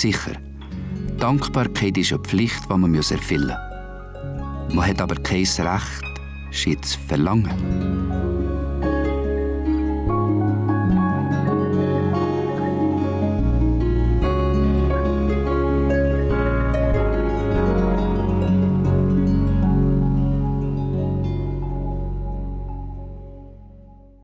Sicher, Dankbarkeit ist eine Pflicht, die man erfüllen muss. Man hat aber kein Recht, sie zu verlangen.